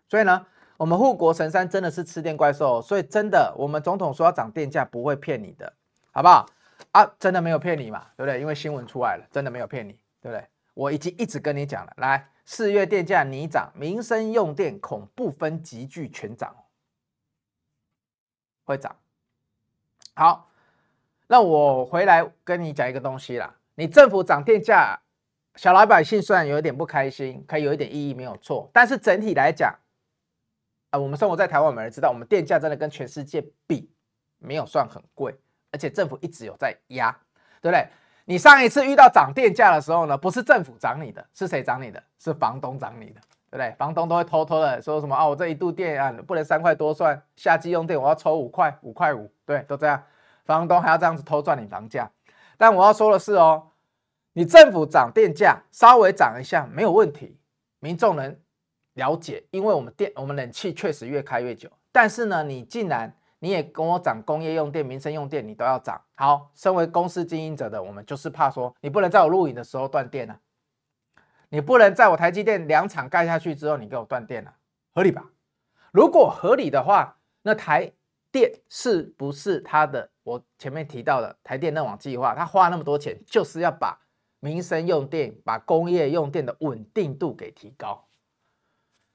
Speaker 1: 所以呢。我们护国神山真的是吃电怪兽，所以真的，我们总统说要涨电价不会骗你的，好不好？啊，真的没有骗你嘛，对不对？因为新闻出来了，真的没有骗你，对不对？我已经一直跟你讲了，来，四月电价你涨，民生用电恐部分集聚全涨，会涨。好，那我回来跟你讲一个东西啦，你政府涨电价，小老百姓虽然有一点不开心，可以有一点意义没有错，但是整体来讲。啊，我们生活在台湾，没人知道我们电价真的跟全世界比没有算很贵，而且政府一直有在压，对不对？你上一次遇到涨电价的时候呢，不是政府涨你的，是谁涨你的？是房东涨你的，对不对？房东都会偷偷的说什么啊，我这一度电啊不能三块多算，夏季用电我要抽五块，五块五，对，都这样，房东还要这样子偷赚你房价。但我要说的是哦，你政府涨电价稍微涨一下没有问题，民众能。了解，因为我们电我们冷气确实越开越久，但是呢，你竟然你也跟我涨工业用电、民生用电，你都要涨。好，身为公司经营者的我们，就是怕说你不能在我录影的时候断电啊，你不能在我台积电两厂盖下去之后你给我断电啊，合理吧？如果合理的话，那台电是不是它的？我前面提到的台电那网计划，它花那么多钱，就是要把民生用电、把工业用电的稳定度给提高。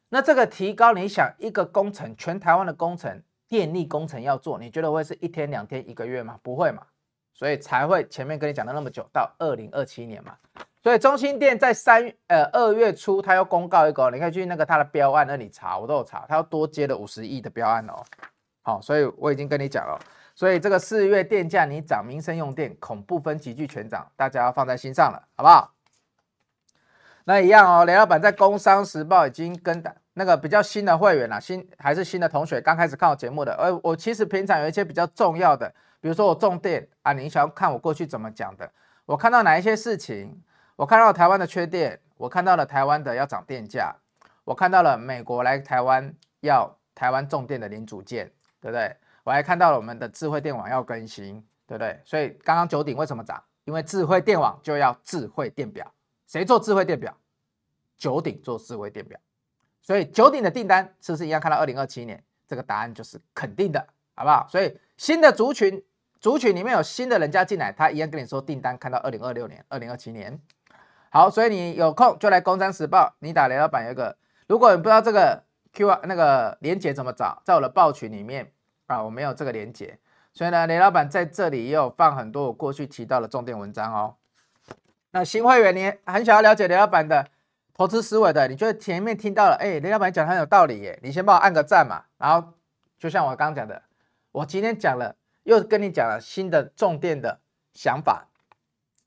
Speaker 1: 那这个提高，你想一个工程，全台湾的工程，电力工程要做，你觉得会是一天两天一个月吗？不会嘛，所以才会前面跟你讲了那么久，到二零二七年嘛。所以中兴电在三呃二月初，他要公告一个，你可以去那个他的标案那里查，我都有查，他要多接了五十亿的标案哦。好，所以我已经跟你讲了，所以这个四月电价你涨，民生用电恐怖分急剧全涨，大家要放在心上了，好不好？那一样哦，雷老板在《工商时报》已经跟那个比较新的会员啦，新还是新的同学，刚开始看我节目的，呃我其实平常有一些比较重要的，比如说我重电啊，你想要看我过去怎么讲的，我看到哪一些事情，我看到台湾的缺电，我看到了台湾的要涨电价，我看到了美国来台湾要台湾重电的零组件，对不对？我还看到了我们的智慧电网要更新，对不对？所以刚刚九鼎为什么涨？因为智慧电网就要智慧电表。谁做智慧电表？九鼎做智慧电表，所以九鼎的订单是不是一样？看到二零二七年，这个答案就是肯定的，好不好？所以新的族群，族群里面有新的人家进来，他一样跟你说订单看到二零二六年、二零二七年。好，所以你有空就来《工商时报》，你打雷老板有一个，如果你不知道这个 Q R 那个连接怎么找，在我的报群里面啊，我没有这个连接，所以呢，雷老板在这里也有放很多我过去提到的重点文章哦。那新会员，你很想要了解雷老板的投资思维的，你觉得前面听到了，哎，雷老板讲的很有道理耶，你先帮我按个赞嘛。然后就像我刚刚讲的，我今天讲了，又跟你讲了新的重点的想法，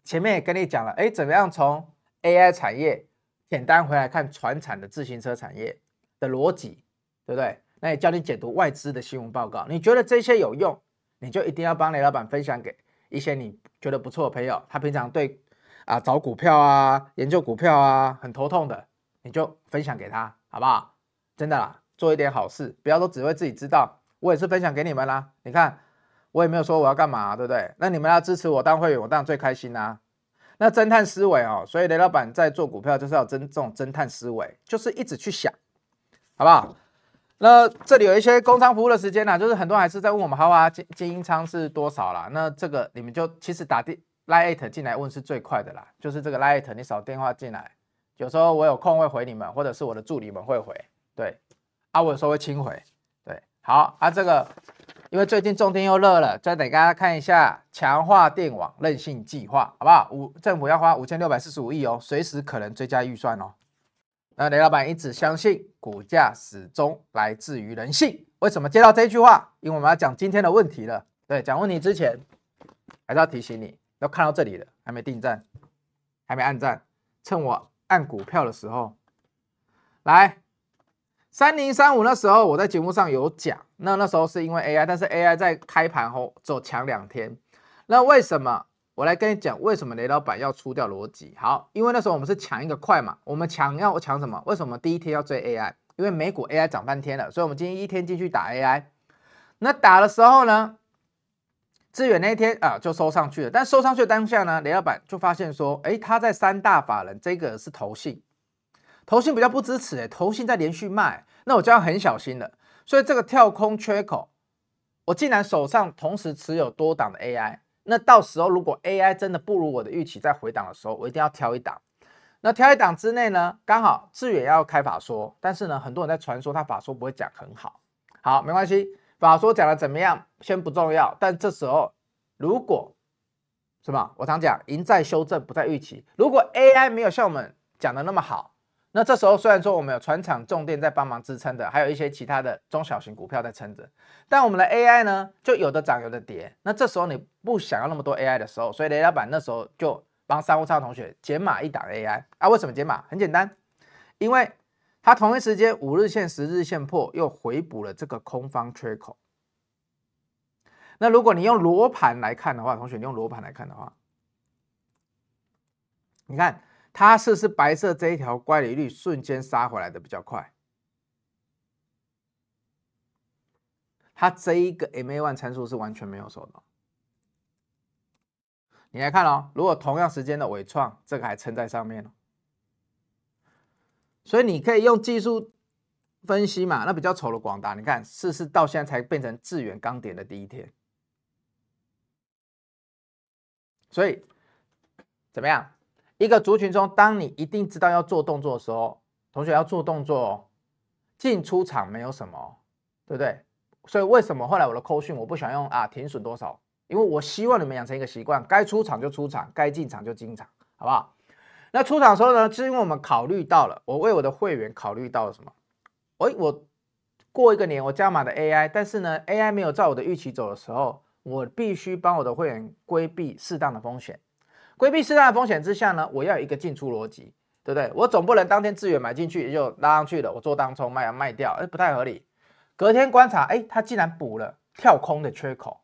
Speaker 1: 前面也跟你讲了，哎，怎么样从 AI 产业简单回来看传产的自行车产业的逻辑，对不对？那也教你解读外资的新闻报告，你觉得这些有用，你就一定要帮雷老板分享给一些你觉得不错的朋友。他平常对啊找股票啊、研究股票啊很头痛的，你就分享给他，好不好？真的啦，做一点好事，不要都只会自己知道。我也是分享给你们啦。你看，我也没有说我要干嘛，对不对？那你们要支持我当会员，我当然最开心啦。那侦探思维哦，所以雷老板在做股票就是要侦这种侦探思维，就是一直去想，好不好？那这里有一些工商服务的时间呢、就是很多还是在问我们豪华经经营仓是多少啦。那这个你们就其实打电 LINE@ 进来问是最快的啦，就是这个 LINE@ 你扫电话进来，有时候我有空会回你们，或者是我的助理们会回，对，啊，我有时候会亲回，对，好啊，这个因为最近重电又热了，再等大家看一下强化电网韧性计划，好不好？五政府要花五千六百四十五亿哦，随时可能追加预算哦。那雷老板一直相信，股价始终来自于人性。为什么接到这句话？因为我们要讲今天的问题了。对，讲问题之前，还是要提醒你，要看到这里了，还没订赞，还没按赞，趁我按股票的时候，来三零三五那时候我在节目上有讲，那那时候是因为 AI，但是 AI 在开盘后走强两天，那为什么？我来跟你讲，为什么雷老板要出掉逻辑？好，因为那时候我们是抢一个快嘛，我们抢要抢什么？为什么第一天要追 AI？因为美股 AI 涨翻天了，所以我们今天一天进去打 AI。那打的时候呢，智远那一天啊就收上去了，但收上去的当下呢，雷老板就发现说，哎，他在三大法人这个是投信，投信比较不支持，哎，投信在连续卖，那我就要很小心了。所以这个跳空缺口，我竟然手上同时持有多档的 AI。那到时候如果 AI 真的不如我的预期，在回档的时候，我一定要挑一档。那挑一档之内呢，刚好志远要开法说，但是呢，很多人在传说他法说不会讲很好。好，没关系，法说讲的怎么样先不重要。但这时候如果什么，我常讲赢在修正，不在预期。如果 AI 没有像我们讲的那么好。那这时候虽然说我们有船厂重电在帮忙支撑的，还有一些其他的中小型股票在撑着，但我们的 AI 呢，就有的涨有的跌。那这时候你不想要那么多 AI 的时候，所以雷老板那时候就帮三五差同学减码一档 AI 啊。为什么减码？很简单，因为它同一时间五日线、十日线破，又回补了这个空方缺口。那如果你用罗盘来看的话，同学你用罗盘来看的话，你看。它是不是白色这一条乖离率瞬间杀回来的比较快，它这一个 MA one 参数是完全没有收到。你来看哦，如果同样时间的纬创，这个还撑在上面哦，所以你可以用技术分析嘛，那比较丑的广达，你看是是到现在才变成致远刚点的第一天，所以怎么样？一个族群中，当你一定知道要做动作的时候，同学要做动作，进出场没有什么，对不对？所以为什么后来我的扣讯我不喜欢用啊停损多少？因为我希望你们养成一个习惯，该出场就出场，该进场就进场，好不好？那出场的时候呢，是因为我们考虑到了，我为我的会员考虑到了什么？哎，我过一个年我加码的 AI，但是呢，AI 没有照我的预期走的时候，我必须帮我的会员规避适当的风险。规避适当的风险之下呢，我要有一个进出逻辑，对不对？我总不能当天资源买进去就拉上去了，我做当冲卖啊卖掉，哎，不太合理。隔天观察，哎，它竟然补了跳空的缺口，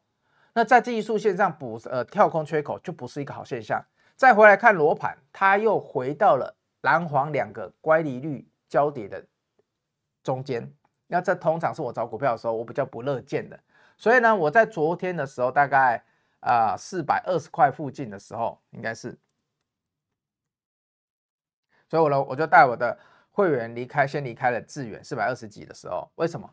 Speaker 1: 那在技术线上补呃跳空缺口就不是一个好现象。再回来看罗盘，它又回到了蓝黄两个乖离率交叠的中间，那这通常是我找股票的时候我比较不乐见的。所以呢，我在昨天的时候大概。啊，四百二十块附近的时候，应该是，所以我呢，我就带我的会员离开，先离开了致远四百二十几的时候，为什么？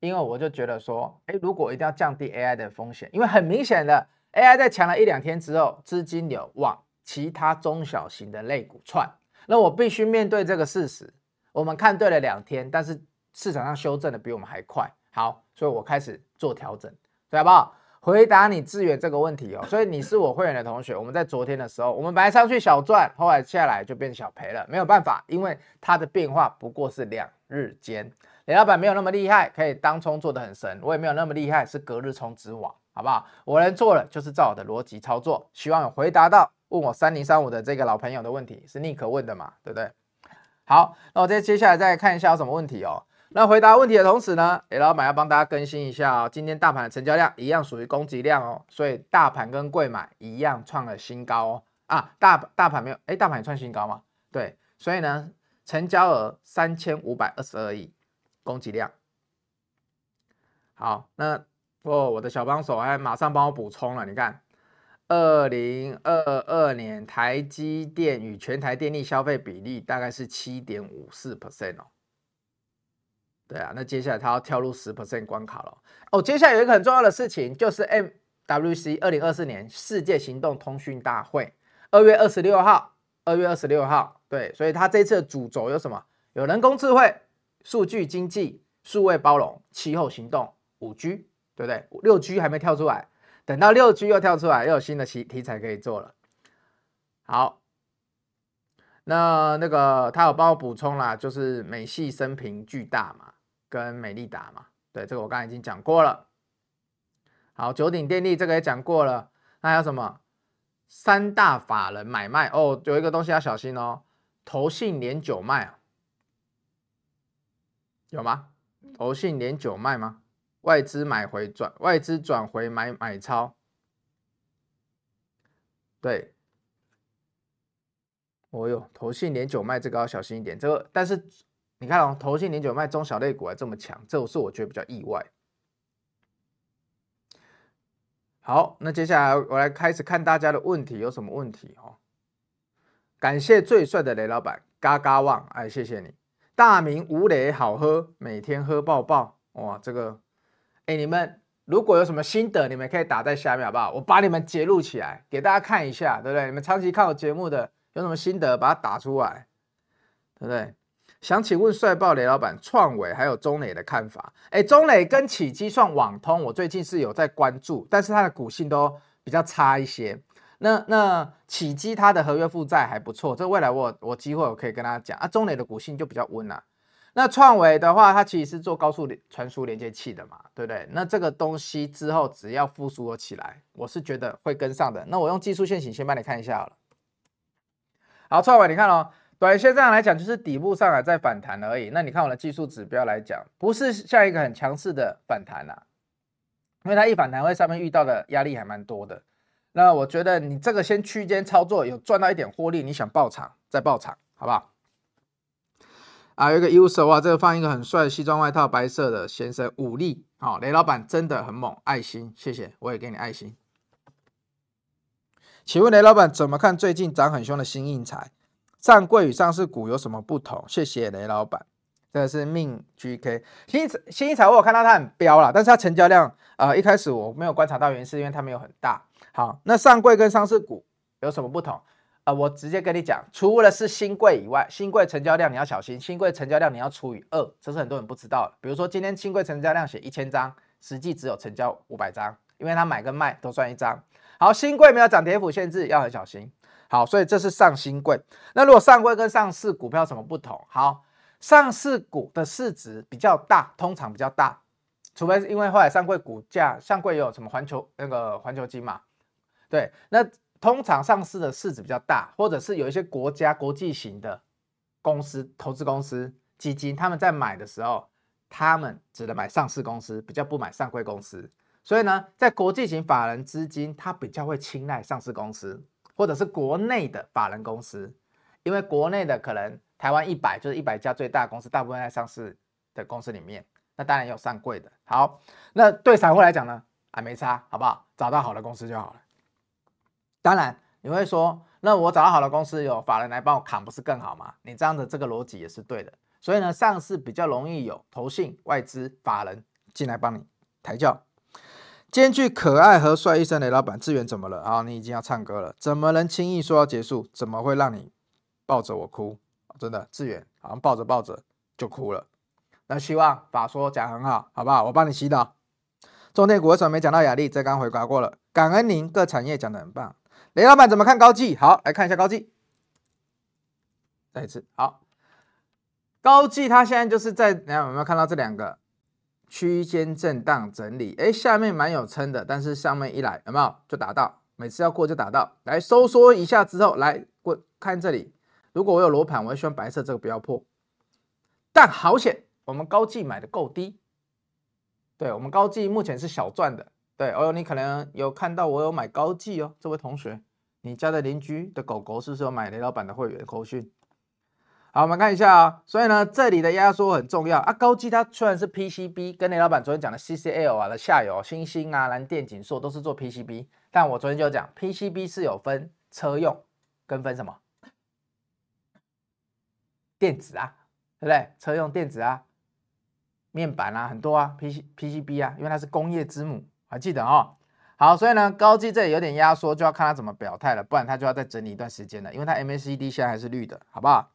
Speaker 1: 因为我就觉得说，哎，如果一定要降低 AI 的风险，因为很明显的 AI 在强了一两天之后，资金流往其他中小型的类股串，那我必须面对这个事实。我们看对了两天，但是市场上修正的比我们还快，好，所以我开始做调整，对好不好？回答你资源这个问题哦。所以你是我会员的同学，我们在昨天的时候，我们本来上去小赚，后来下来就变小赔了，没有办法，因为它的变化不过是两日间。雷老板没有那么厉害，可以当冲做得很神，我也没有那么厉害，是隔日冲之王，好不好？我能做的就是照我的逻辑操作，希望有回答到问我三零三五的这个老朋友的问题，是尼克问的嘛，对不对？好，那我再接下来再看一下有什么问题哦。那回答问题的同时呢，雷老板要帮大家更新一下哦。今天大盘的成交量一样属于供给量哦，所以大盘跟贵买一样创了新高哦。啊，大大盘没有，哎，大盘也创新高嘛？对，所以呢，成交额三千五百二十二亿，供给量。好，那哦，我的小帮手还马上帮我补充了，你看。二零二二年台积电与全台电力消费比例大概是七点五四 percent 哦。对啊，那接下来它要跳入十 percent 关卡了哦。接下来有一个很重要的事情，就是 MWC 二零二四年世界行动通讯大会，二月二十六号，二月二十六号。对，所以它这次的主轴有什么？有人工智慧、数据经济、数位包容、气候行动、五 G，对不对？六 G 还没跳出来。等到六 G 又跳出来，又有新的题题材可以做了。好，那那个他有帮我补充啦，就是美系升平巨大嘛，跟美利达嘛，对，这个我刚才已经讲过了。好，九鼎电力这个也讲过了。那还有什么？三大法人买卖哦，有一个东西要小心哦，投信连九卖啊，有吗？投信连九卖吗？外资买回转，外资转回买买超，对，哦哟，投信连九卖这个要小心一点，这个但是你看哦，投信连九卖中小类股还这么强，这个是我觉得比较意外。好，那接下来我来开始看大家的问题，有什么问题哦？感谢最帅的雷老板，嘎嘎旺，哎，谢谢你，大名无雷好喝，每天喝爆爆，哇，这个。哎，你们如果有什么心得，你们可以打在下面，好不好？我把你们截录起来，给大家看一下，对不对？你们长期看我节目的，有什么心得，把它打出来，对不对？想请问帅爆雷老板，创伟还有中磊的看法？哎，中磊跟启基算网通，我最近是有在关注，但是它的股性都比较差一些。那那启基它的合约负债还不错，这未来我我机会我可以跟大家讲啊。中磊的股性就比较温啊。那创维的话，它其实是做高速传输连接器的嘛，对不对？那这个东西之后只要复苏了起来，我是觉得会跟上的。那我用技术线型先帮你看一下好了。好，创维，你看哦，短线上来讲就是底部上来在反弹而已。那你看我的技术指标来讲，不是像一个很强势的反弹啊，因为它一反弹会上面遇到的压力还蛮多的。那我觉得你这个先区间操作，有赚到一点获利，你想爆场再爆场，好不好？啊，有一个 user 哇，这个放一个很帅的西装外套，白色的先生，武力，好，雷老板真的很猛，爱心，谢谢，我也给你爱心。请问雷老板怎么看最近涨很凶的新应材？上柜与上市股有什么不同？谢谢雷老板，这个是命 GK 新新应材，我有看到它很飙了，但是它成交量啊、呃，一开始我没有观察到原因，是因为它没有很大。好，那上柜跟上市股有什么不同？呃，我直接跟你讲，除了是新贵以外，新贵成交量你要小心，新贵成交量你要除以二，这是很多人不知道的。比如说今天新贵成交量写一千张，实际只有成交五百张，因为他买跟卖都算一张。好，新贵没有涨跌幅限制，要很小心。好，所以这是上新贵。那如果上柜跟上市股票什么不同？好，上市股的市值比较大，通常比较大，除非是因为后来上柜股价，上柜有什么环球那个环球金嘛，对，那。通常上市的市值比较大，或者是有一些国家国际型的公司、投资公司、基金，他们在买的时候，他们只能买上市公司，比较不买上柜公司。所以呢，在国际型法人资金，他比较会青睐上市公司，或者是国内的法人公司，因为国内的可能台湾一百就是一百家最大公司，大部分在上市的公司里面，那当然有上柜的。好，那对散户来讲呢，啊没差，好不好？找到好的公司就好了。当然，你会说，那我找到好的公司，有法人来帮我扛，不是更好吗？你这样的这个逻辑也是对的。所以呢，上市比较容易有投信、外资、法人进来帮你抬轿。兼具可爱和帅一生的老板志远怎么了啊？你已经要唱歌了，怎么能轻易说要结束？怎么会让你抱着我哭？真的，志远好像抱着抱着就哭了。那希望法说讲很好，好不好？我帮你祈祷。中电股为什么没讲到雅力？这刚回答过了。感恩您各产业讲得很棒。雷老板怎么看高技？好，来看一下高技。再一次，好，高技它现在就是在，你看有没有看到这两个区间震荡整理？哎，下面蛮有撑的，但是上面一来有没有就打到？每次要过就打到，来收缩一下之后，来过看这里。如果我有罗盘，我会希望白色这个不要破。但好险，我们高技买的够低。对，我们高技目前是小赚的。对，哦，你可能有看到我有买高技哦，这位同学，你家的邻居的狗狗是不是有买雷老板的会员口讯？好，我们看一下啊、所以呢，这里的压缩很重要啊。高技它虽然是 PCB，跟雷老板昨天讲的 CCL 啊的下游，星星啊、蓝电、景硕都是做 PCB，但我昨天就讲 PCB 是有分车用跟分什么电子啊，对不对？车用电子啊，面板啊，很多啊，PC PCB 啊，因为它是工业之母。还记得哦，好，所以呢，高基这里有点压缩，就要看它怎么表态了，不然它就要再整理一段时间了，因为它 MACD 现在还是绿的，好不好？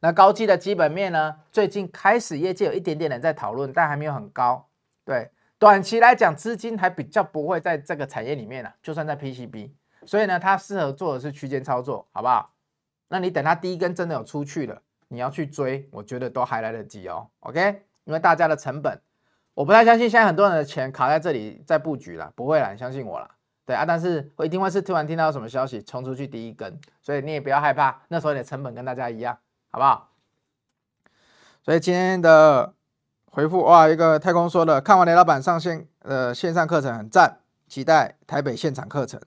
Speaker 1: 那高基的基本面呢，最近开始业界有一点点人在讨论，但还没有很高。对，短期来讲，资金还比较不会在这个产业里面呢，就算在 PCB，所以呢，它适合做的是区间操作，好不好？那你等它第一根真的有出去了，你要去追，我觉得都还来得及哦。OK，因为大家的成本。我不太相信现在很多人的钱卡在这里在布局了，不会啦，你相信我啦。对啊，但是我一定会是突然听到什么消息冲出去第一根，所以你也不要害怕，那时候你的成本跟大家一样，好不好？所以今天的回复哇，一个太空说的，看完雷老板上线呃线上课程很赞，期待台北现场课程。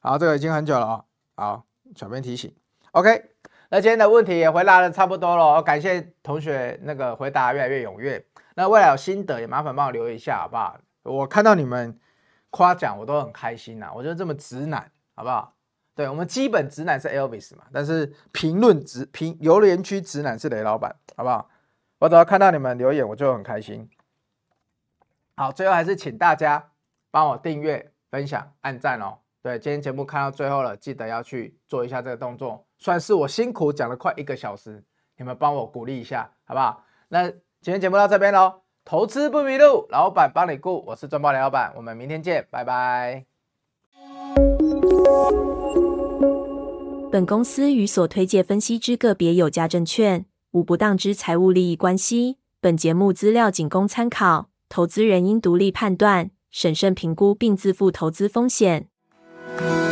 Speaker 1: 好，这个已经很久了啊、哦，好，小编提醒，OK。那今天的问题也回答的差不多了，感谢同学那个回答越来越踊跃。那未来有心得也麻烦帮我留一下好不好？我看到你们夸奖我都很开心呐、我觉得这么直男好不好？对，我们基本直男是 Elvis 嘛，但是评论直评留言区直男是雷老板好不好？我只要看到你们留言我就很开心。好，最后还是请大家帮我订阅、分享、按赞哦。对，今天节目看到最后了，记得要去做一下这个动作。算是我辛苦讲了快一个小时，你们帮我鼓励一下，好不好？那今天节目到这边喽，投资不迷路，老板帮你顾，我是赚爆雷老板，我们明天见，拜拜。
Speaker 2: 本公司与所推介分析之个别有价证券无不当之财务利益关系，本节目资料仅供参考，投资人应独立判断、审慎评估并自负投资风险。Bye.